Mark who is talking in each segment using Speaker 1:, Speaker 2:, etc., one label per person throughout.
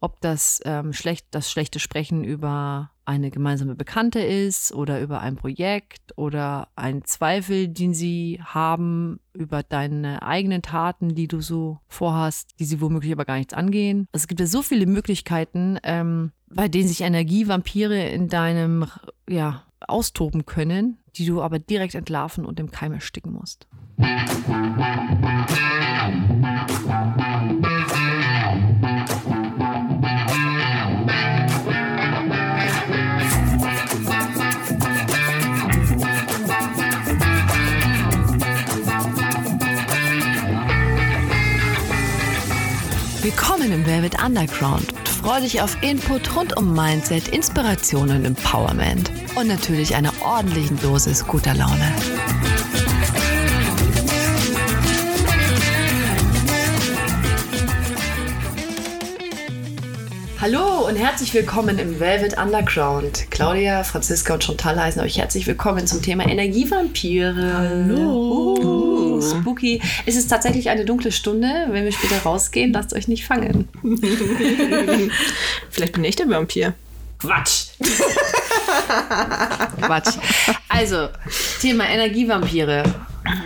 Speaker 1: ob das ähm, schlecht, das schlechte Sprechen über eine gemeinsame Bekannte ist oder über ein Projekt oder ein Zweifel, den sie haben über deine eigenen Taten, die du so vorhast, die sie womöglich aber gar nichts angehen. Also es gibt ja so viele Möglichkeiten, ähm, bei denen sich Energievampire in deinem ja, austoben können, die du aber direkt entlarven und im Keim ersticken musst. Willkommen im Velvet Underground und freue dich auf Input rund um Mindset, Inspiration und Empowerment. Und natürlich einer ordentlichen Dosis guter Laune. Hallo und herzlich willkommen im Velvet Underground. Claudia, Franziska und Chantal heißen euch herzlich willkommen zum Thema Energievampire.
Speaker 2: Hallo.
Speaker 1: Uh, spooky. Es ist tatsächlich eine dunkle Stunde. Wenn wir später rausgehen, lasst euch nicht fangen.
Speaker 2: Vielleicht bin ich der Vampir.
Speaker 1: Quatsch. Quatsch. Also, Thema Energievampire.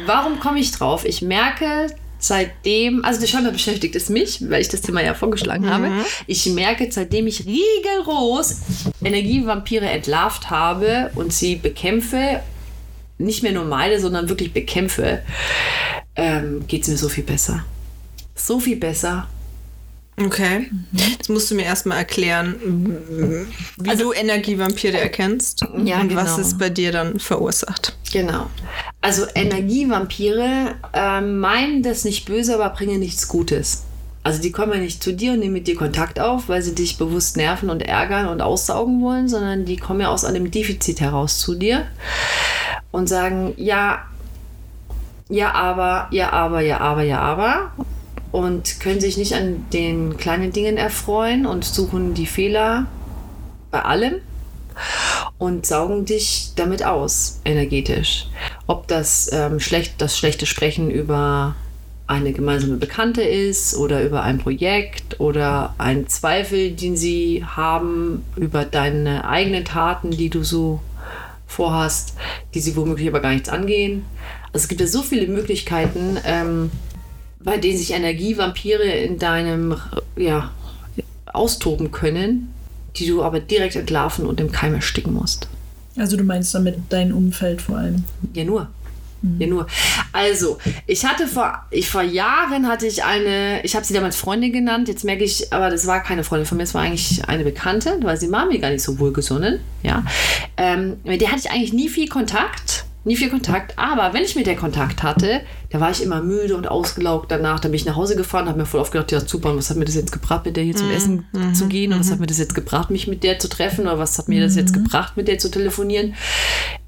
Speaker 1: Warum komme ich drauf? Ich merke, seitdem, also das Schande beschäftigt es mich, weil ich das Thema ja vorgeschlagen habe. Ich merke, seitdem ich rigoros Energievampire entlarvt habe und sie bekämpfe, nicht mehr nur meide, sondern wirklich bekämpfe, ähm, geht es mir so viel besser. So viel besser.
Speaker 2: Okay. Jetzt musst du mir erstmal erklären, wie
Speaker 1: Also-
Speaker 2: du Energievampire erkennst
Speaker 1: Ja,
Speaker 2: und
Speaker 1: genau.
Speaker 2: was es bei dir dann verursacht.
Speaker 1: Genau. Also Energievampire ähm, meinen das nicht böse, aber bringen nichts Gutes. Also die kommen ja nicht zu dir und nehmen mit dir Kontakt auf, weil sie dich bewusst nerven und ärgern und aussaugen wollen, sondern die kommen ja aus einem Defizit heraus zu dir und sagen, ja, ja, aber, ja, aber, ja, aber, ja, aber. Und können sich nicht an den kleinen Dingen erfreuen und suchen die Fehler bei allem und saugen dich damit aus, energetisch. Ob das, ähm, schlecht, das schlechte Sprechen über eine gemeinsame Bekannte ist oder über ein Projekt oder ein Zweifel, den sie haben über deine eigenen Taten, die du so vorhast, die sie womöglich aber gar nichts angehen. Also es gibt ja so viele Möglichkeiten, ähm, bei denen sich Energievampire in deinem ja, austoben können, die du aber direkt entlarven und im Keim ersticken musst.
Speaker 3: Also du meinst damit dein Umfeld vor allem.
Speaker 1: Ja, nur. Ja, nur. Also, ich hatte vor, ich, vor Jahren hatte ich eine, ich habe sie damals Freundin genannt, jetzt merke ich, aber das war keine Freundin von mir, es war eigentlich eine Bekannte, weil sie war mir gar nicht so wohlgesonnen, ja. Ähm, mit der hatte ich eigentlich nie viel Kontakt, nie viel Kontakt, aber wenn ich mit der Kontakt hatte, da war ich immer müde und ausgelaugt danach, dann bin ich nach Hause gefahren, habe mir voll oft gedacht, ja super, und was hat mir das jetzt gebracht, mit der hier zum Essen zu gehen? Und was hat mir das jetzt gebracht, mich mit der zu treffen? Oder was hat mir das jetzt gebracht, mit der zu telefonieren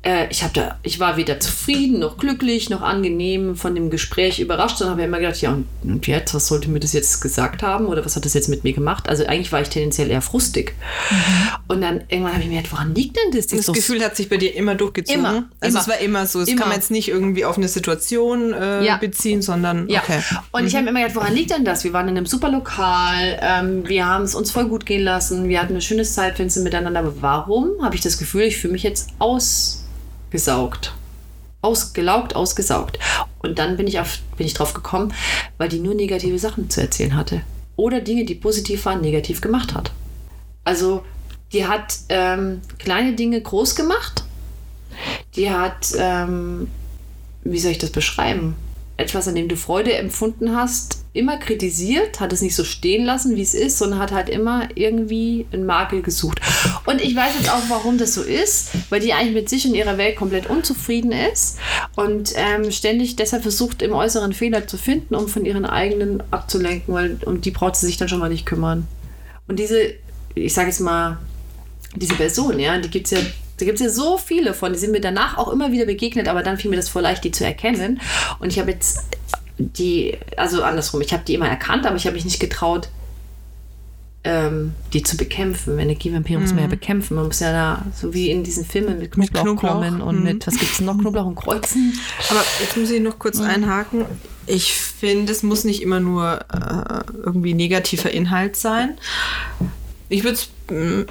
Speaker 1: äh, ich, hab da, ich war weder zufrieden, noch glücklich, noch angenehm von dem Gespräch überrascht, sondern habe immer gedacht, ja, und, und jetzt, was sollte mir das jetzt gesagt haben oder was hat das jetzt mit mir gemacht? Also eigentlich war ich tendenziell eher frustig. Und dann irgendwann habe ich mir gedacht, woran liegt denn das?
Speaker 2: Das Gefühl hat sich bei dir immer durchgezogen.
Speaker 1: Immer,
Speaker 2: Also
Speaker 1: immer.
Speaker 2: es war immer so. Es
Speaker 1: Immer.
Speaker 2: kann man jetzt nicht irgendwie auf eine Situation äh,
Speaker 1: Ja.
Speaker 2: beziehen, sondern
Speaker 1: Ja,
Speaker 2: okay.
Speaker 1: und ich habe mir immer gedacht, woran liegt denn das? Wir waren in einem super Lokal, ähm, wir haben es uns voll gut gehen lassen, wir hatten ein schönes Zeitfenster miteinander, aber warum habe ich das Gefühl, ich fühle mich jetzt ausgesaugt? Ausgelaugt, ausgesaugt. Und dann bin ich, auf, bin ich drauf gekommen, weil die nur negative Sachen zu erzählen hatte. Oder Dinge, die positiv waren, negativ gemacht hat. Also, die hat ähm, kleine Dinge groß gemacht. Die hat, ähm, wie soll ich das beschreiben? Etwas, an dem du Freude empfunden hast, immer kritisiert, hat es nicht so stehen lassen, wie es ist, sondern hat halt immer irgendwie einen Makel gesucht. Und ich weiß jetzt auch, warum das so ist, weil die eigentlich mit sich und ihrer Welt komplett unzufrieden ist und ähm, ständig deshalb versucht, im Äußeren Fehler zu finden, um von ihren eigenen abzulenken, weil um die braucht sie sich dann schon mal nicht kümmern. Und diese, ich sage jetzt mal, diese Person, ja, die gibt es ja, da gibt es ja so viele von, die sind mir danach auch immer wieder begegnet, aber dann fiel mir das voll leicht, die zu erkennen. Und ich habe jetzt die, also andersrum, ich habe die immer erkannt, aber ich habe mich nicht getraut, ähm, die zu bekämpfen. Energievampire muss man ja bekämpfen. Man muss ja da, so wie in diesen Filmen mit Knoblauch,
Speaker 2: Knoblauch,
Speaker 1: kommen und
Speaker 2: mhm.
Speaker 1: mit, was gibt's noch? Knoblauch und Kreuzen.
Speaker 2: Aber jetzt muss ich noch kurz einhaken. Ich finde, es muss nicht immer nur äh, irgendwie negativer Inhalt sein. Ich würde es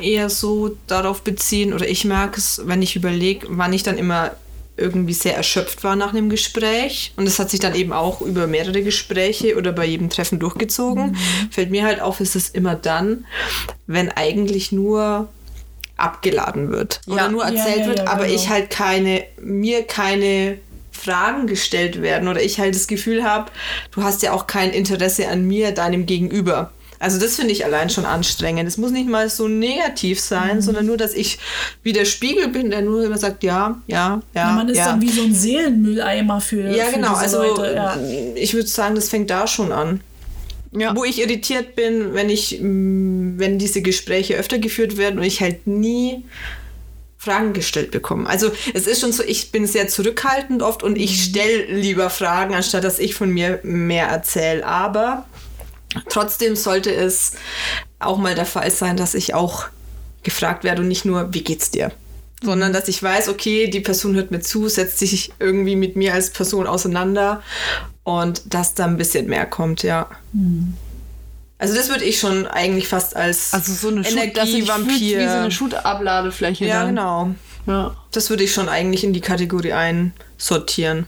Speaker 2: eher so darauf beziehen, oder ich merke es, wenn ich überlege, wann ich dann immer irgendwie sehr erschöpft war nach einem Gespräch. Und es hat sich dann eben auch über mehrere Gespräche oder bei jedem Treffen durchgezogen. Fällt mir halt auf, ist es immer dann, wenn eigentlich nur abgeladen wird oder
Speaker 1: Ja.
Speaker 2: nur
Speaker 3: Ja,
Speaker 2: erzählt
Speaker 3: ja,
Speaker 2: wird,
Speaker 3: ja,
Speaker 2: aber
Speaker 3: genau.
Speaker 2: ich halt keine, mir keine Fragen gestellt werden oder ich halt das Gefühl habe, du hast ja auch kein Interesse an mir, deinem Gegenüber. Also das finde ich allein schon anstrengend. Es muss nicht mal so negativ
Speaker 3: Mhm.
Speaker 2: sein, sondern nur, dass ich wie der Spiegel bin, der nur immer sagt, ja, ja, ja.
Speaker 3: Ja, man ist
Speaker 2: ja.
Speaker 3: dann wie so ein Seelenmülleimer für,
Speaker 2: ja,
Speaker 3: für
Speaker 2: genau. Also.
Speaker 3: Ja.
Speaker 2: ich würde sagen, das fängt da schon an.
Speaker 1: Ja.
Speaker 2: Wo ich irritiert bin, wenn ich, mh, wenn diese Gespräche öfter geführt werden und ich halt nie Fragen gestellt bekomme. Also es ist schon so, ich bin sehr zurückhaltend oft und ich stelle lieber Fragen, anstatt dass ich von mir mehr erzähle. Aber trotzdem sollte es auch mal der Fall sein, dass ich auch gefragt werde und nicht nur, wie geht's dir? Sondern dass ich weiß, okay, die Person hört mir zu, setzt sich irgendwie mit mir als Person auseinander und dass da ein bisschen mehr kommt, ja. Also das würde ich schon eigentlich fast als
Speaker 1: Also so eine
Speaker 2: Energievampir.
Speaker 1: wie so eine Schutabladefläche.
Speaker 2: ja,
Speaker 1: dann.
Speaker 2: genau.
Speaker 1: Ja.
Speaker 2: Das würde ich schon eigentlich in die Kategorie einsortieren.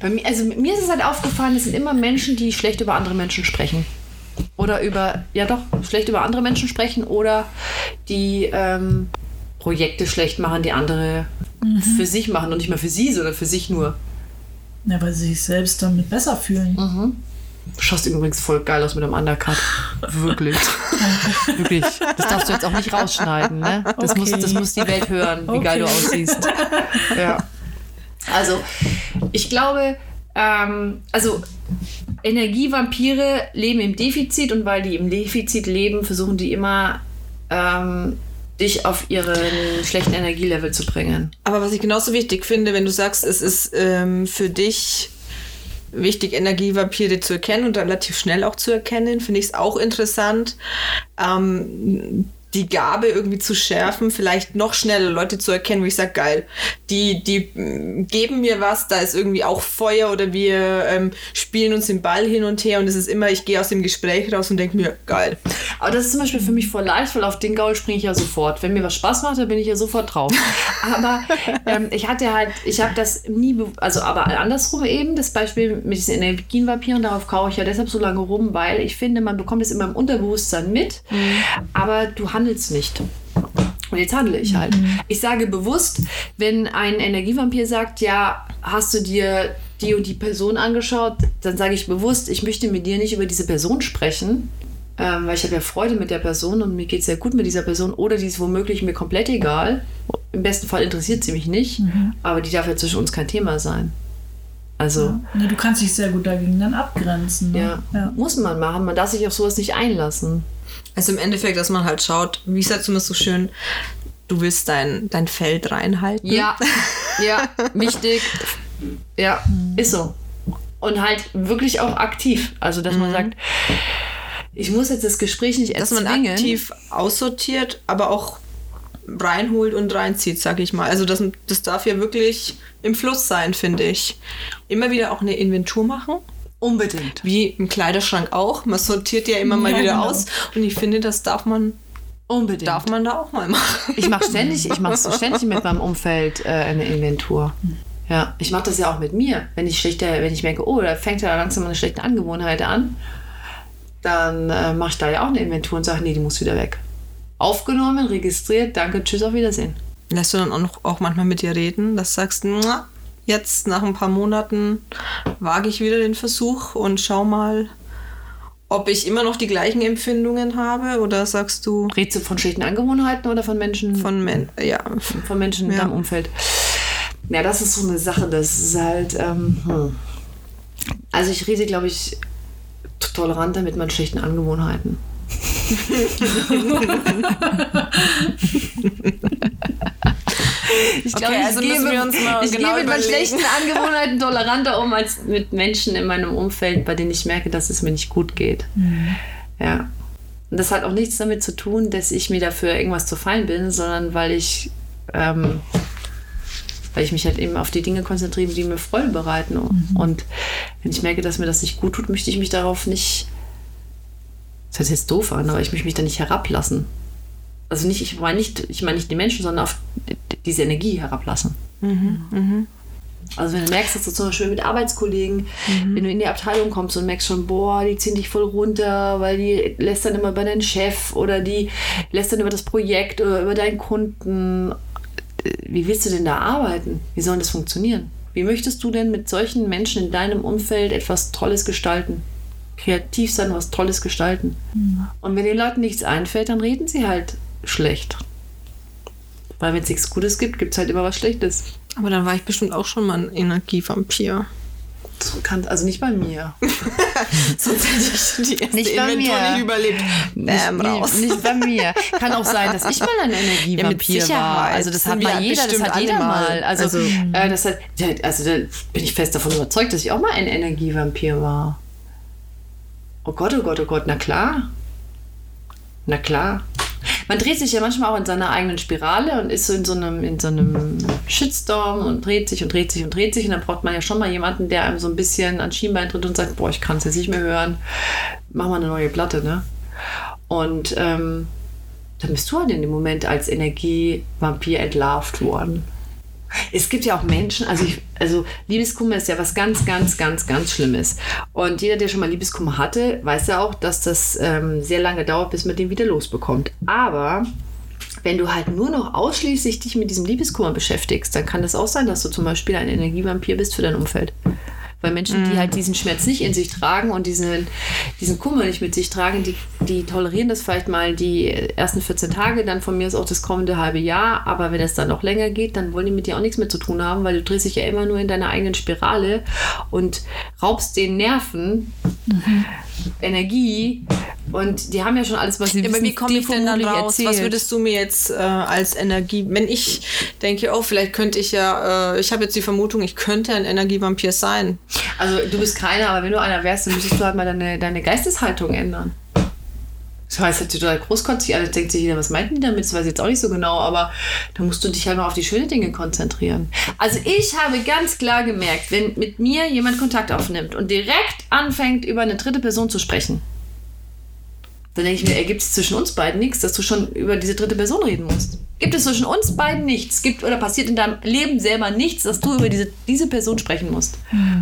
Speaker 1: Bei mir, also mir ist es halt aufgefallen, es sind immer Menschen, die schlecht über andere Menschen sprechen. Oder über, ja doch, schlecht über andere Menschen sprechen oder die ähm, Projekte schlecht machen, die andere für sich machen und nicht mehr für sie, sondern für sich nur.
Speaker 3: ja, weil sie sich selbst damit besser fühlen.
Speaker 1: Du schaust übrigens voll geil aus mit einem Undercut. Wirklich. Wirklich. Das darfst du jetzt auch nicht rausschneiden, ne? Das, muss,
Speaker 3: Okay.
Speaker 1: das muss die Welt hören, wie geil du
Speaker 3: Okay.
Speaker 1: aussiehst. Ja. Also, ich glaube, ähm, also Energievampire leben im Defizit und weil die im Defizit leben, versuchen die immer ähm, dich auf ihren schlechten Energielevel zu bringen.
Speaker 2: Aber was ich genauso wichtig finde, wenn du sagst, es ist ähm, für dich wichtig, Energievampire zu erkennen und relativ schnell auch zu erkennen, finde ich es auch interessant, ähm, die Gabe irgendwie zu schärfen, vielleicht noch schneller Leute zu erkennen, wo ich sage, geil, die, die mm, geben mir was, da ist irgendwie auch Feuer oder wir ähm, spielen uns den Ball hin und her und es ist immer, ich gehe aus dem Gespräch raus und denke mir, geil.
Speaker 1: Aber das ist zum Beispiel für mich voll leicht, weil auf den Gaul springe ich ja sofort. Wenn mir was Spaß macht, dann bin ich ja sofort drauf. Aber ähm, ich hatte halt, ich habe das nie, also aber andersrum eben, das Beispiel mit diesen Energienvampiren, darauf kaue ich ja deshalb so lange rum, weil ich finde, man bekommt es immer im Unterbewusstsein mit, aber du handelst nicht. Und jetzt handle ich halt. Ich sage bewusst, wenn ein Energievampir sagt, ja, hast du dir die und die Person angeschaut, dann sage ich bewusst, ich möchte mit dir nicht über diese Person sprechen, ähm, weil ich habe ja Freude mit der Person und mir geht es sehr gut mit dieser Person oder die ist womöglich mir komplett egal. Im besten Fall interessiert sie mich nicht, aber die darf ja zwischen uns kein Thema sein. Also,
Speaker 3: Nee, du kannst dich sehr gut dagegen dann abgrenzen. Ne?
Speaker 1: ja,
Speaker 3: ja.
Speaker 1: muss man machen. Man darf sich auf sowas nicht einlassen.
Speaker 2: Also im Endeffekt, dass man halt schaut, wie sagt immer so schön, du willst dein, dein Feld reinhalten.
Speaker 1: Ja, ja, wichtig. Ja, ist so. Und halt wirklich auch aktiv. Also, dass man sagt, ich muss jetzt das Gespräch nicht
Speaker 2: dass
Speaker 1: erzwingen.
Speaker 2: man aktiv aussortiert, aber auch reinholt und reinzieht, sag ich mal. Also das, das darf ja wirklich im Fluss sein, finde ich. Immer wieder auch eine Inventur machen,
Speaker 1: Unbedingt.
Speaker 2: wie im Kleiderschrank auch. Man sortiert ja immer mal
Speaker 3: Ja,
Speaker 2: wieder
Speaker 3: genau.
Speaker 2: aus und ich finde, das darf man,
Speaker 1: Unbedingt.
Speaker 2: darf man da auch mal machen.
Speaker 1: Ich mache ständig, ich mache ständig mit meinem Umfeld äh, eine Inventur. Ja, ich mache das ja auch mit mir. Wenn ich schlechte, wenn ich merke, oh, da fängt ja langsam eine schlechte Angewohnheit an, dann äh, mache ich da ja auch eine Inventur und sage, nee, die muss wieder weg. Aufgenommen, registriert, danke, tschüss, auf Wiedersehen.
Speaker 2: Lässt du dann auch, noch, auch manchmal mit dir reden, dass du sagst, "Mua, jetzt nach ein paar Monaten wage ich wieder den Versuch und schau mal, ob ich immer noch die gleichen Empfindungen habe oder sagst du
Speaker 1: Redest du von schlechten Angewohnheiten oder von Menschen,
Speaker 2: von Men ja,
Speaker 1: von Menschen in
Speaker 2: Ja.
Speaker 1: deinem Umfeld? Ja, das ist so eine Sache, das ist halt. Ähm, hm. Also ich rede, glaube ich, toleranter mit meinen schlechten Angewohnheiten. Ich
Speaker 2: Okay, also müssen wir uns mal
Speaker 1: ich
Speaker 2: genau
Speaker 1: gehe mit meinen schlechten Angewohnheiten toleranter um als mit Menschen in meinem Umfeld, bei denen ich merke, dass es mir nicht gut geht. Ja. Und das hat auch nichts damit zu tun, dass ich mir dafür irgendwas zu fein bin, sondern weil ich, ähm, weil ich mich halt eben auf die Dinge konzentriere, die mir Freude bereiten. Und wenn ich merke, dass mir das nicht gut tut, möchte ich mich darauf nicht, das hört sich jetzt doof an, aber ich möchte mich da nicht herablassen. Also nicht, ich meine nicht, ich meine nicht die Menschen, sondern auf diese Energie herablassen. Also wenn du merkst, dass du zum Beispiel mit Arbeitskollegen, wenn du in die Abteilung kommst und merkst schon, boah, die ziehen dich voll runter, weil die lässt dann immer über deinen Chef oder die lässt dann über das Projekt oder über deinen Kunden. Wie willst du denn da arbeiten? Wie soll das funktionieren? Wie möchtest du denn mit solchen Menschen in deinem Umfeld etwas Tolles gestalten? Kreativ sein, was Tolles gestalten. Und wenn den Leuten nichts einfällt, dann reden sie halt schlecht. Weil wenn es nichts Gutes gibt, gibt es halt immer was Schlechtes.
Speaker 2: Aber dann war ich bestimmt auch schon mal ein Energievampir.
Speaker 1: Kann, also nicht bei mir.
Speaker 2: Sonst hätte ich die erste
Speaker 1: Nicht bei
Speaker 2: Inventur
Speaker 1: mir.
Speaker 2: nicht überlebt. Bäm,
Speaker 1: nicht,
Speaker 2: raus.
Speaker 1: Nicht, nicht bei mir. Kann auch sein, dass ich mal ein Energievampir
Speaker 2: Sicherheit.
Speaker 1: war. Also das hat mal jeder, das hat jeder
Speaker 2: mal.
Speaker 1: Also,
Speaker 2: Also-
Speaker 1: äh, das hat, ja, also da bin ich fest davon überzeugt, dass ich auch mal ein Energievampir war. Oh Gott, oh Gott, oh Gott, na klar. Na klar. Man dreht sich ja manchmal auch in seiner eigenen Spirale und ist so in so einem, in so einem Shitstorm und dreht sich und dreht sich und dreht sich. Und dann braucht man ja schon mal jemanden, der einem so ein bisschen an Schienbein tritt und sagt, boah, ich kann es jetzt nicht mehr hören. Mach mal eine neue Platte, ne? Und ähm, dann bist du halt in dem Moment als Energievampir entlarvt worden. Es gibt ja auch Menschen, also, ich, also Liebeskummer ist ja was ganz, ganz, ganz, ganz Schlimmes. Und jeder, der schon mal Liebeskummer hatte, weiß ja auch, dass das ähm, sehr lange dauert, bis man den wieder losbekommt. Aber wenn du halt nur noch ausschließlich dich mit diesem Liebeskummer beschäftigst, dann kann es auch sein, dass du zum Beispiel ein Energievampir bist für dein Umfeld. Weil Menschen, die halt diesen Schmerz nicht in sich tragen und diesen, diesen Kummer nicht mit sich tragen, die, die tolerieren das vielleicht mal die ersten 14 Tage, dann von mir ist auch das kommende halbe Jahr. Aber wenn es dann noch länger geht, dann wollen die mit dir auch nichts mehr zu tun haben, weil du drehst dich ja immer nur in deiner eigenen Spirale und raubst den Nerven Energie. Und die haben ja schon alles, was sie
Speaker 2: Ja,
Speaker 1: wissen.
Speaker 2: aber wie komme ich denn dann raus? Was
Speaker 1: erzählt.
Speaker 2: würdest du mir jetzt äh, als Energie, wenn ich denke, oh, vielleicht könnte ich ja, äh, ich habe jetzt die Vermutung, ich könnte ein Energievampir sein.
Speaker 1: Also du bist keiner, aber wenn du einer wärst, dann müsstest du halt mal deine, deine Geisteshaltung ändern. Das heißt halt total großkotzig, alles denkt sich jeder, was meinten die damit? Das weiß ich jetzt auch nicht so genau, aber da musst du dich halt mal auf die schönen Dinge konzentrieren. Also ich habe ganz klar gemerkt, wenn mit mir jemand Kontakt aufnimmt und direkt anfängt, über eine dritte Person zu sprechen, dann denke ich mir, ergibt es zwischen uns beiden nichts, dass du schon über diese dritte Person reden musst. Gibt es zwischen uns beiden nichts? Gibt oder passiert in deinem Leben selber nichts, dass du über diese, diese Person sprechen musst?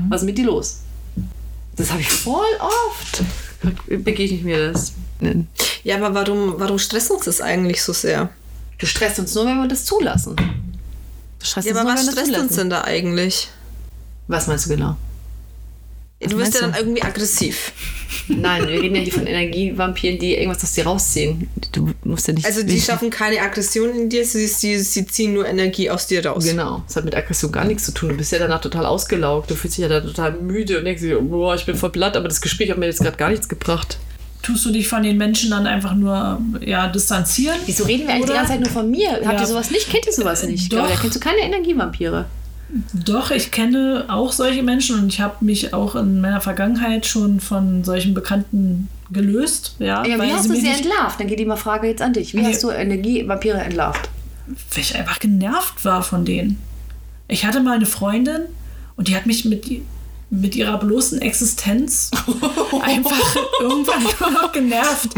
Speaker 1: Was ist mit dir los? Das habe ich voll oft. Begegne ich mir das.
Speaker 2: Ja, aber warum, warum stresst uns das eigentlich so sehr?
Speaker 1: Du stresst uns nur, wenn wir das zulassen. Du stresst
Speaker 2: Ja,
Speaker 1: uns
Speaker 2: aber
Speaker 1: nur,
Speaker 2: was
Speaker 1: wenn wir das
Speaker 2: stresst uns denn da eigentlich?
Speaker 1: Was meinst du genau?
Speaker 2: Du
Speaker 1: meinst
Speaker 2: wirst ja
Speaker 1: du?
Speaker 2: dann irgendwie aggressiv.
Speaker 1: Nein, wir reden ja hier von Energievampiren, die irgendwas aus dir rausziehen. Du musst ja nicht.
Speaker 2: Also die schaffen keine Aggression in dir, sie, sie, sie ziehen nur Energie aus dir raus.
Speaker 1: Genau, das hat mit Aggression gar nichts zu tun. Du bist ja danach total ausgelaugt. Du fühlst dich ja da total müde und denkst dir, boah, ich bin voll platt, aber das Gespräch hat mir jetzt gerade gar nichts gebracht.
Speaker 3: Tust du dich von den Menschen dann einfach nur ja, distanzieren?
Speaker 1: Wieso reden wir eigentlich die
Speaker 3: Oder?
Speaker 1: ganze Zeit nur von mir? Habt
Speaker 3: Ja.
Speaker 1: ihr sowas nicht? Kennt ihr sowas nicht? Ich
Speaker 3: Doch.
Speaker 1: glaube, da kennst du keine Energievampire.
Speaker 3: Doch, ich kenne auch solche Menschen und ich habe mich auch in meiner Vergangenheit schon von solchen Bekannten gelöst. Ja,
Speaker 1: Ja, wie hast
Speaker 3: sie
Speaker 1: du sie entlarvt? Dann geht die mal Frage jetzt an dich. Wie
Speaker 3: Nee.
Speaker 1: hast du Energievampire entlarvt?
Speaker 3: weil ich einfach genervt war von denen. Ich hatte mal eine Freundin und die hat mich mit, mit ihrer bloßen Existenz einfach irgendwann nur noch genervt.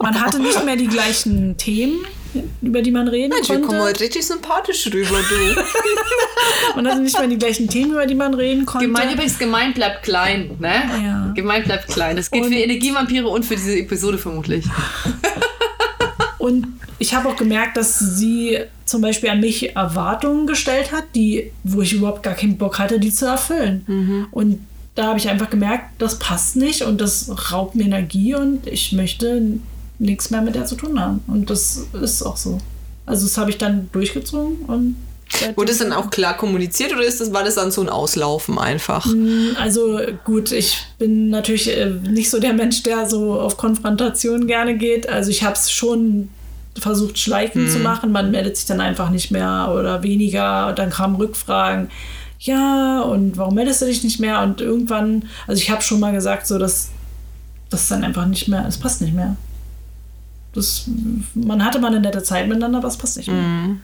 Speaker 3: Man hatte nicht mehr die gleichen Themen, über die man reden
Speaker 2: Mensch, wir kommen
Speaker 3: konnte.
Speaker 2: heute richtig sympathisch rüber, du.
Speaker 3: Man hatte nicht mehr die gleichen Themen, über die man reden konnte.
Speaker 1: Gemein übrigens, gemein bleibt klein, ne?
Speaker 3: Ja.
Speaker 1: Gemein bleibt klein. Das gilt
Speaker 3: Und-
Speaker 1: für Energievampire und für diese Episode vermutlich.
Speaker 3: Und ich habe auch gemerkt, dass sie zum Beispiel an mich Erwartungen gestellt hat, die, wo ich überhaupt gar keinen Bock hatte, die zu erfüllen. Und da habe ich einfach gemerkt, das passt nicht und das raubt mir Energie und ich möchte nichts mehr mit der zu tun haben. Und das ist auch so. Also das habe ich dann durchgezogen und
Speaker 2: Wurde es dann auch klar kommuniziert oder ist das, war das dann so ein Auslaufen einfach?
Speaker 3: Also gut, ich bin natürlich äh, nicht so der Mensch, der so auf Konfrontation gerne geht. Also ich habe es schon versucht, schleichend zu machen. Man meldet sich dann einfach nicht mehr oder weniger. Und dann kamen Rückfragen. Ja, und warum meldest du dich nicht mehr? Und irgendwann, also ich habe schon mal gesagt, so dass das dann einfach nicht mehr, es passt nicht mehr. Das, man hatte mal eine nette Zeit miteinander, aber es passt nicht mehr.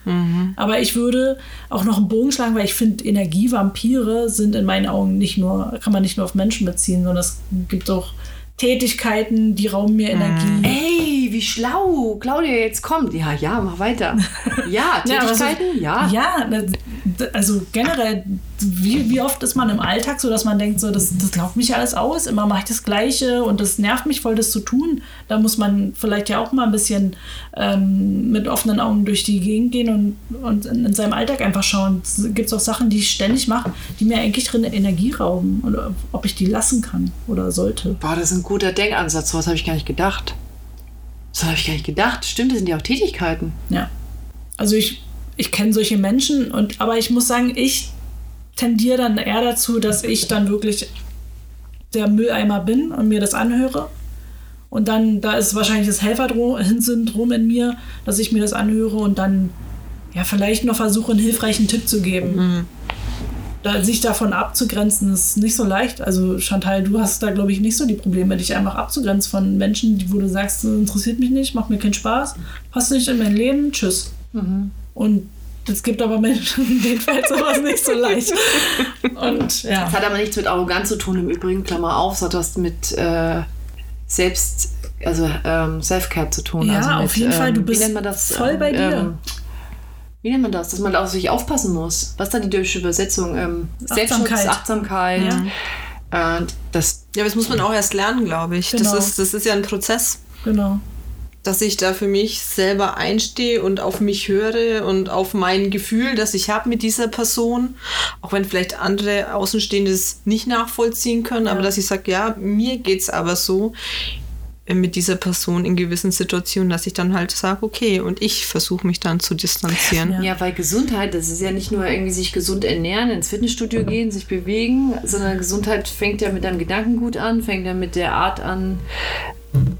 Speaker 3: Aber ich würde auch noch einen Bogen schlagen, weil ich finde, Energievampire sind in meinen Augen nicht nur, kann man nicht nur auf Menschen beziehen, sondern es gibt auch Tätigkeiten, die rauben mir Energie.
Speaker 1: Ey, wie schlau. Claudia, jetzt kommt. Ja, ja, mach weiter. Ja,
Speaker 3: Ja, aber so-
Speaker 1: Tätigkeiten, ja.
Speaker 3: Ja, also generell, wie, wie oft ist man im Alltag so, dass man denkt, so, das, das lauft mich alles aus, immer mache ich das Gleiche und das nervt mich voll, das zu tun. Da muss man vielleicht ja auch mal ein bisschen ähm, mit offenen Augen durch die Gegend gehen und, und in, in seinem Alltag einfach schauen. Gibt es auch Sachen, die ich ständig mache, die mir eigentlich drin Energie rauben oder ob ich die lassen kann oder sollte.
Speaker 1: Boah, das ist ein guter Denkansatz. So was habe ich gar nicht gedacht. So habe ich gar nicht gedacht. Stimmt, das sind ja auch Tätigkeiten.
Speaker 3: Ja. Also ich, ich kenne solche Menschen und aber ich muss sagen, ich tendiere dann eher dazu, dass ich dann wirklich der Mülleimer bin und mir das anhöre. Und dann, da ist wahrscheinlich das Helfersyndrom in mir, dass ich mir das anhöre und dann ja vielleicht noch versuche, einen hilfreichen Tipp zu geben. Da, sich davon abzugrenzen, ist nicht so leicht. Also Chantal, du hast da, glaube ich, nicht so die Probleme, dich einfach abzugrenzen von Menschen, die, wo du sagst, das interessiert mich nicht, macht mir keinen Spaß, passt nicht in mein Leben, tschüss. Und es gibt aber Menschen, denen fällt sowas nicht so leicht. Und ja.
Speaker 1: Das hat aber nichts mit Arroganz zu tun, im Übrigen, Klammer auf, hat was mit äh, Selbst, also ähm, Self-Care zu tun.
Speaker 3: Ja,
Speaker 1: also mit,
Speaker 3: auf jeden Fall, du
Speaker 1: ähm,
Speaker 3: bist
Speaker 1: das?
Speaker 3: voll bei dir.
Speaker 1: Ähm, wie nennt man das? Dass man auf sich aufpassen muss. Was ist da die deutsche Übersetzung? Ähm, Selbstschutz,
Speaker 3: Achtsamkeit.
Speaker 1: Achtsamkeit. Äh, das,
Speaker 2: Ja, aber das muss man auch erst lernen, glaube ich.
Speaker 3: Genau.
Speaker 2: Das, ist, das ist ja ein Prozess,
Speaker 3: Genau.
Speaker 2: dass ich da für mich selber einstehe und auf mich höre und auf mein Gefühl, das ich habe mit dieser Person. Auch wenn vielleicht andere Außenstehende es nicht nachvollziehen können, aber dass ich sage, ja, mir geht es aber so mit dieser Person in gewissen Situationen, dass ich dann halt sage, okay, und ich versuche mich dann zu distanzieren.
Speaker 3: Ja.
Speaker 1: ja, weil Gesundheit, das ist ja nicht nur irgendwie sich gesund ernähren, ins Fitnessstudio gehen, sich bewegen, sondern Gesundheit fängt ja mit deinem Gedankengut an, fängt ja mit der Art an,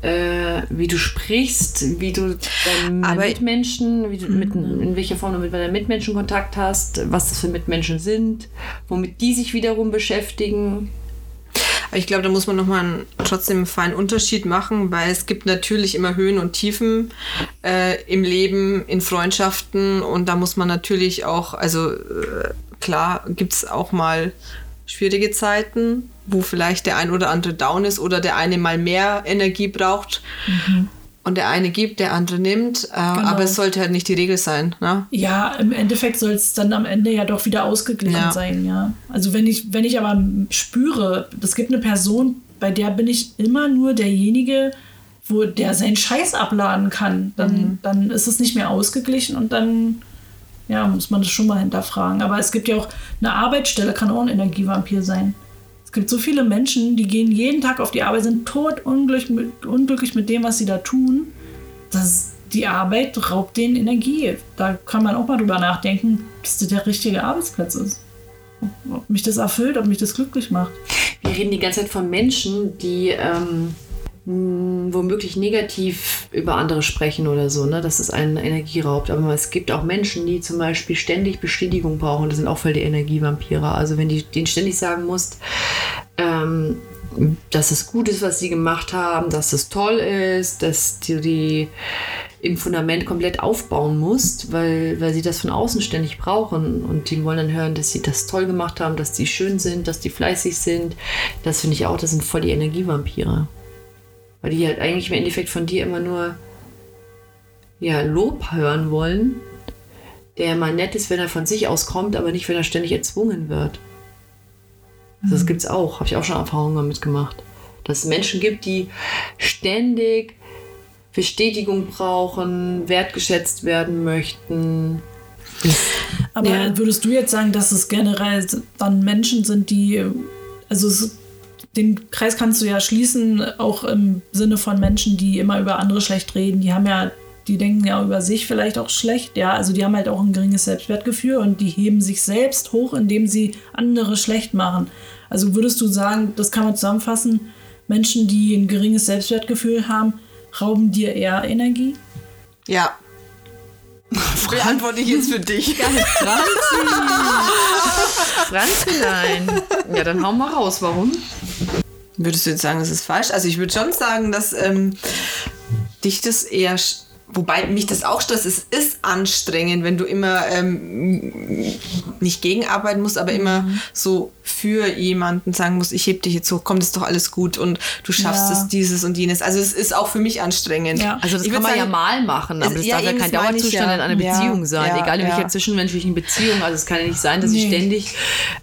Speaker 1: äh, wie du sprichst, wie du deinen
Speaker 2: Aber-
Speaker 1: Mitmenschen, wie du mit, in welcher Form du mit deinen Mitmenschen Kontakt hast, was das für Mitmenschen sind, womit die sich wiederum beschäftigen.
Speaker 2: Aber ich glaube, da muss man nochmal einen, trotzdem einen feinen Unterschied machen, weil es gibt natürlich immer Höhen und Tiefen äh, im Leben, in Freundschaften und da muss man natürlich auch, also äh, klar gibt es auch mal schwierige Zeiten, wo vielleicht der ein oder andere down ist oder der eine mal mehr Energie braucht und der eine gibt, der andere nimmt, äh, aber es sollte halt nicht die Regel sein. Ne?
Speaker 3: Ja, im Endeffekt soll es dann am Ende ja doch wieder ausgeglichen
Speaker 2: Ja.
Speaker 3: sein, ja. Also wenn ich, wenn ich aber spüre, es gibt eine Person, bei der bin ich immer nur derjenige, wo der seinen Scheiß abladen kann, dann, dann ist es nicht mehr ausgeglichen und dann ja, muss man das schon mal hinterfragen. Aber es gibt ja auch eine Arbeitsstelle, kann auch ein Energievampir sein. Gibt so viele Menschen, die gehen jeden Tag auf die Arbeit, sind mit, unglücklich mit dem, was sie da tun. Das, die Arbeit raubt denen Energie. Da kann man auch mal drüber nachdenken, dass das der richtige Arbeitsplatz ist. Ob, ob mich das erfüllt, ob mich das glücklich macht.
Speaker 1: Wir reden die ganze Zeit von Menschen, die ähm, mh, womöglich negativ über andere sprechen oder so, ne? dass es einen Energie raubt. Aber es gibt auch Menschen, die zum Beispiel ständig Bestätigung brauchen. Das sind auch voll die Energievampire. Also wenn du denen ständig sagen musst, ähm, dass es gut ist, was sie gemacht haben, dass es toll ist, dass du die im Fundament komplett aufbauen musst, weil, weil sie das von außen ständig brauchen. Und die wollen dann hören, dass sie das toll gemacht haben, dass die schön sind, dass die fleißig sind. Das finde ich auch, das sind voll die Energievampire. Weil die halt eigentlich im Endeffekt von dir immer nur ja, Lob hören wollen, der mal nett ist, wenn er von sich aus kommt, aber nicht, wenn er ständig erzwungen wird. Also das gibt es auch, habe ich auch schon Erfahrungen damit gemacht. Dass es Menschen gibt, die ständig Bestätigung brauchen, wertgeschätzt werden möchten.
Speaker 3: Aber
Speaker 2: Ja.
Speaker 3: würdest du jetzt sagen, dass es generell dann Menschen sind, die, also es, den Kreis kannst du ja schließen, auch im Sinne von Menschen, die immer über andere schlecht reden. Die haben ja, die denken ja über sich vielleicht auch schlecht, ja, also die haben halt auch ein geringes Selbstwertgefühl und die heben sich selbst hoch, indem sie andere schlecht machen. Also würdest du sagen, das kann man zusammenfassen, Menschen, die ein geringes Selbstwertgefühl haben, rauben dir eher Energie?
Speaker 2: Ja. Beantworte ich jetzt für dich.
Speaker 1: Franzlein. Ja, dann hau mal raus. Warum?
Speaker 2: Würdest du jetzt sagen, das ist falsch? Also ich würde schon sagen, dass ähm, dich das eher Wobei mich das auch stresst. Es ist anstrengend, wenn du immer ähm, nicht gegenarbeiten musst, aber immer
Speaker 3: Mhm.
Speaker 2: so für jemanden sagen musst, ich heb dich jetzt hoch, komm, das ist doch alles gut und du schaffst
Speaker 3: Ja.
Speaker 2: es dieses und jenes. Also es ist auch für mich anstrengend.
Speaker 3: Ja.
Speaker 1: Also das
Speaker 2: Ich
Speaker 1: kann man ja
Speaker 2: sagen,
Speaker 1: mal machen, aber
Speaker 2: es-
Speaker 1: das
Speaker 2: ja,
Speaker 1: darf ja kein
Speaker 2: ich
Speaker 1: Dauerzustand
Speaker 2: ja.
Speaker 1: in einer
Speaker 2: Ja,
Speaker 1: Beziehung sein.
Speaker 2: ja,
Speaker 1: Egal in welcher
Speaker 2: ja.
Speaker 1: zwischenmenschlichen Beziehung. Also es kann ja nicht sein, dass ich
Speaker 3: Nee.
Speaker 1: ständig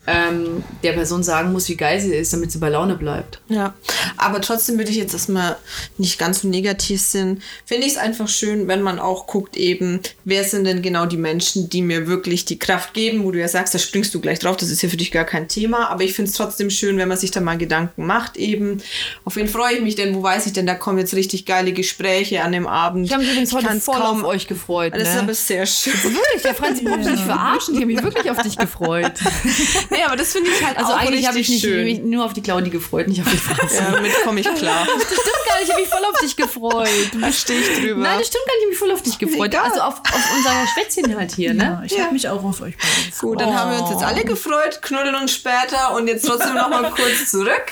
Speaker 1: ähm, der Person sagen muss, wie geil sie ist, damit sie bei Laune bleibt.
Speaker 2: Ja, aber trotzdem würde ich jetzt erstmal nicht ganz so negativ sind. Finde ich es einfach schön, wenn man auch guckt eben, wer sind denn genau die Menschen, die mir wirklich die Kraft geben, wo du ja sagst, da springst du gleich drauf, das ist ja für dich gar kein Thema, aber ich finde es trotzdem schön, wenn man sich da mal Gedanken macht eben. Auf wen freue ich mich denn, wo weiß ich denn, da kommen jetzt richtig geile Gespräche an dem Abend.
Speaker 1: Ich habe mich übrigens heute voll
Speaker 2: kaum-
Speaker 1: auf euch gefreut.
Speaker 2: Das ist
Speaker 1: ne?
Speaker 2: aber sehr schön.
Speaker 1: Wirklich, der Franz, ich brauche mich verarschen. Ich habe mich wirklich auf dich gefreut.
Speaker 2: nee, aber das finde ich halt
Speaker 1: Also
Speaker 2: auch
Speaker 1: eigentlich habe ich mich
Speaker 2: schön.
Speaker 1: mich nur auf die Claudi gefreut, nicht auf die Franz.
Speaker 2: ja, damit komme ich klar.
Speaker 1: Das stimmt gar nicht, ich habe mich voll auf dich gefreut.
Speaker 2: Da stehe ich drüber.
Speaker 1: Nein, das stimmt gar nicht, ich habe mich voll auf dich gefreut.
Speaker 2: Egal.
Speaker 1: Also auf, auf unser Schwätzchen halt hier, ne?
Speaker 3: Ja, ich habe mich auch auf euch gefreut.
Speaker 2: Gut, dann haben wir uns jetzt alle gefreut, knuddeln uns später und jetzt trotzdem noch mal kurz zurück.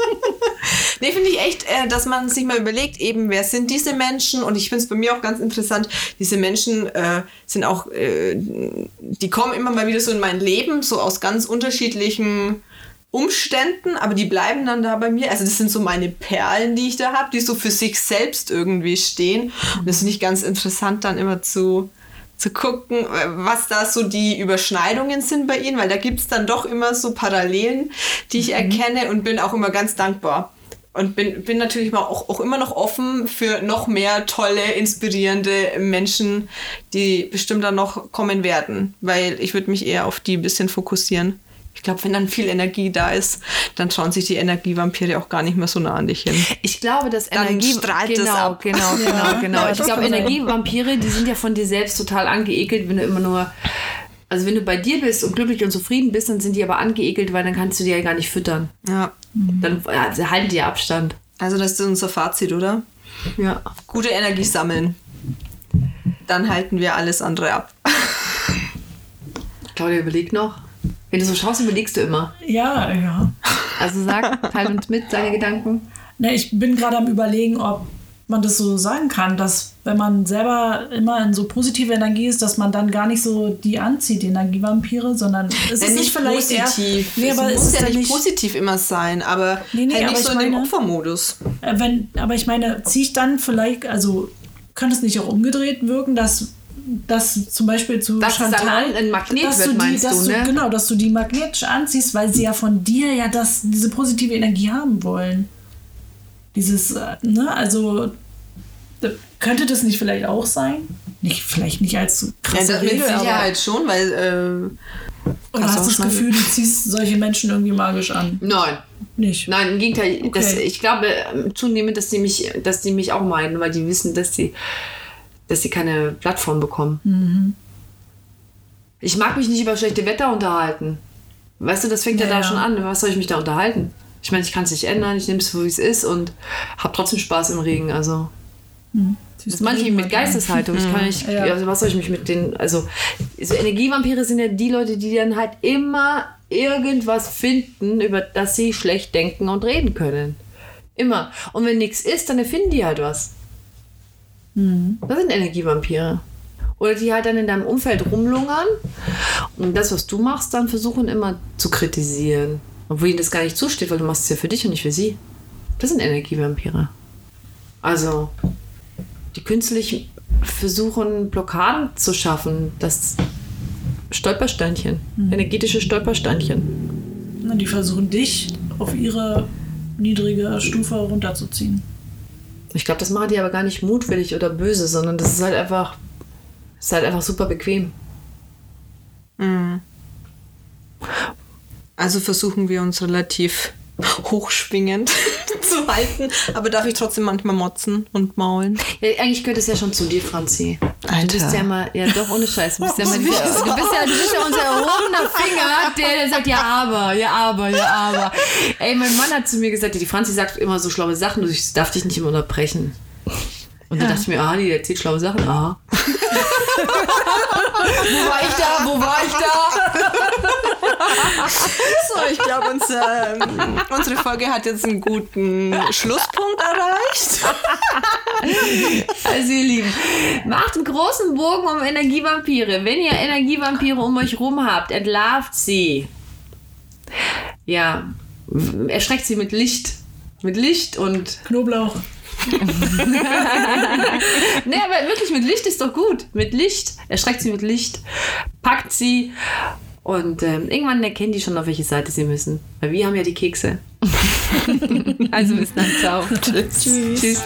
Speaker 2: nee, finde ich echt, äh, dass man sich mal überlegt, eben, wer sind diese Menschen? Und ich finde es bei mir auch ganz interessant, diese Menschen äh, sind auch, äh, die kommen immer mal wieder so in mein Leben, so aus ganz unterschiedlichen Umständen, aber die bleiben dann da bei mir. Also das sind so meine Perlen, die ich da habe, die so für sich selbst irgendwie stehen. Und das finde ich ganz interessant, dann immer zu, zu gucken, was da so die Überschneidungen sind bei ihnen, weil da gibt es dann doch immer so Parallelen, die ich erkenne und bin auch immer ganz dankbar. Und bin, bin natürlich mal auch, auch immer noch offen für noch mehr tolle, inspirierende Menschen, die bestimmt dann noch kommen werden. Weil ich würde mich eher auf die ein bisschen fokussieren. Ich glaube, wenn dann viel Energie da ist, dann schauen sich die Energievampire auch gar nicht mehr so nah an dich hin.
Speaker 1: Ich glaube, dass
Speaker 2: Dann
Speaker 1: Energie
Speaker 2: strahlt es
Speaker 1: genau,
Speaker 2: ab.
Speaker 1: genau, genau,
Speaker 3: Ja,
Speaker 1: genau.
Speaker 3: ja,
Speaker 1: ich glaube. Energievampire, die sind ja von dir selbst total angeekelt, wenn du immer nur also wenn du bei dir bist und glücklich und zufrieden bist, dann sind die aber angeekelt, weil dann kannst du die ja gar nicht füttern.
Speaker 2: Ja.
Speaker 1: Dann sie halten die ja Abstand.
Speaker 2: Also das ist unser Fazit, oder?
Speaker 1: Ja.
Speaker 2: Gute Energie sammeln. Dann halten wir alles andere ab.
Speaker 1: Claudia, überleg noch. Wenn du so schaust, überlegst du immer.
Speaker 3: Ja, ja.
Speaker 1: Also sag, teil uns mit deine Gedanken.
Speaker 3: Ne, ich bin gerade am überlegen, ob man das so sagen kann, dass wenn man selber immer in so positive Energie ist, dass man dann gar nicht so die anzieht, die Energievampire, sondern es ist nicht vielleicht
Speaker 2: positiv.
Speaker 3: Eher, nee, aber
Speaker 2: es
Speaker 3: es
Speaker 2: muss
Speaker 3: ist
Speaker 2: ja nicht positiv immer sein, aber
Speaker 3: Nee, nee,
Speaker 2: halt
Speaker 3: aber
Speaker 2: nicht
Speaker 3: ich
Speaker 2: so in dem
Speaker 3: meine-
Speaker 2: Opfermodus.
Speaker 3: Äh, Wenn, aber ich meine, ziehe ich dann vielleicht, also könnte es nicht auch umgedreht wirken, dass dass zum Beispiel zu
Speaker 1: Dass
Speaker 3: Chantal,
Speaker 1: ein Magnet
Speaker 3: dass
Speaker 1: wird,
Speaker 3: du die, dass
Speaker 1: du, ne?
Speaker 3: Genau, dass du die magnetisch anziehst, weil sie ja von dir ja das, diese positive Energie haben wollen. Dieses, äh, ne, also könnte das nicht vielleicht auch sein? Nicht, vielleicht nicht als
Speaker 2: Ja,
Speaker 3: krasse
Speaker 2: das mit
Speaker 3: Regel, aber
Speaker 2: Sicherheit schon, weil äh,
Speaker 3: oder hast du das Gefühl, du ziehst solche Menschen irgendwie magisch an?
Speaker 1: Nein.
Speaker 3: Nicht.
Speaker 1: Nein, im Gegenteil.
Speaker 3: Okay.
Speaker 1: Das, ich glaube ähm, zunehmend, dass die, mich, dass die mich auch meinen, weil die wissen, dass sie, dass sie keine Plattform bekommen.
Speaker 3: Mhm.
Speaker 1: Ich mag mich nicht über schlechte Wetter unterhalten. Weißt du, das fängt ja,
Speaker 3: Ja,
Speaker 1: da schon an. Was soll ich mich da unterhalten? Ich meine, ich kann es nicht ändern, ich nehme es, so wie es ist und habe trotzdem Spaß im Regen. Also das ist manche mit Geisteshaltung. Ich kann nicht,
Speaker 3: Ja.
Speaker 1: also was soll ich mich mit den, also so Energievampire sind ja die Leute, die dann halt immer irgendwas finden, über das sie schlecht denken und reden können. Immer. Und wenn nichts ist, dann erfinden die halt was. Das sind Energievampire. Oder die halt dann in deinem Umfeld rumlungern und das, was du machst, dann versuchen immer zu kritisieren. Obwohl ihnen das gar nicht zusteht, weil du machst es ja für dich und nicht für sie. Das sind Energievampire. Also, die künstlich versuchen, Blockaden zu schaffen. Das Stolpersteinchen. Energetische Stolpersteinchen.
Speaker 3: Na, Die versuchen dich auf ihre niedrige Stufe runterzuziehen.
Speaker 1: Ich glaube, das machen die aber gar nicht mutwillig oder böse, sondern das ist halt einfach, ist halt einfach super bequem.
Speaker 2: also versuchen wir uns relativ hochschwingend zu halten, aber darf ich trotzdem manchmal motzen und maulen?
Speaker 1: Ja, eigentlich gehört es ja schon zu dir, Franzi.
Speaker 2: Alter.
Speaker 1: Du bist ja immer, ja doch, ohne Scheiß. Du bist ja, dieser, du bist ja, du bist ja unser erhobener Finger, der, der sagt, ja aber, ja aber, ja aber. Ey, mein Mann hat zu mir gesagt, die Franzi sagt immer so schlaue Sachen, ich darf dich nicht immer unterbrechen. Und dann dachte ich mir, ah, die erzählt schlaue Sachen, aha. Wo war ich da? Wo war ich da?
Speaker 2: So, ich glaube, unser, unsere Folge hat jetzt einen guten Schlusspunkt erreicht.
Speaker 1: Also ihr Lieben, macht einen großen Bogen um Energievampire. Wenn ihr Energievampire um euch rum habt, entlarvt sie. Ja, erschreckt sie mit Licht. Mit Licht und
Speaker 3: Knoblauch.
Speaker 1: Nee, aber wirklich mit Licht ist doch gut. Mit Licht. Erschreckt sie mit Licht. Packt sie. Und ähm, irgendwann erkennen die schon, auf welche Seite sie müssen. Weil wir haben ja die Kekse. also bis dann. Ciao. Tschüss. Tschüss.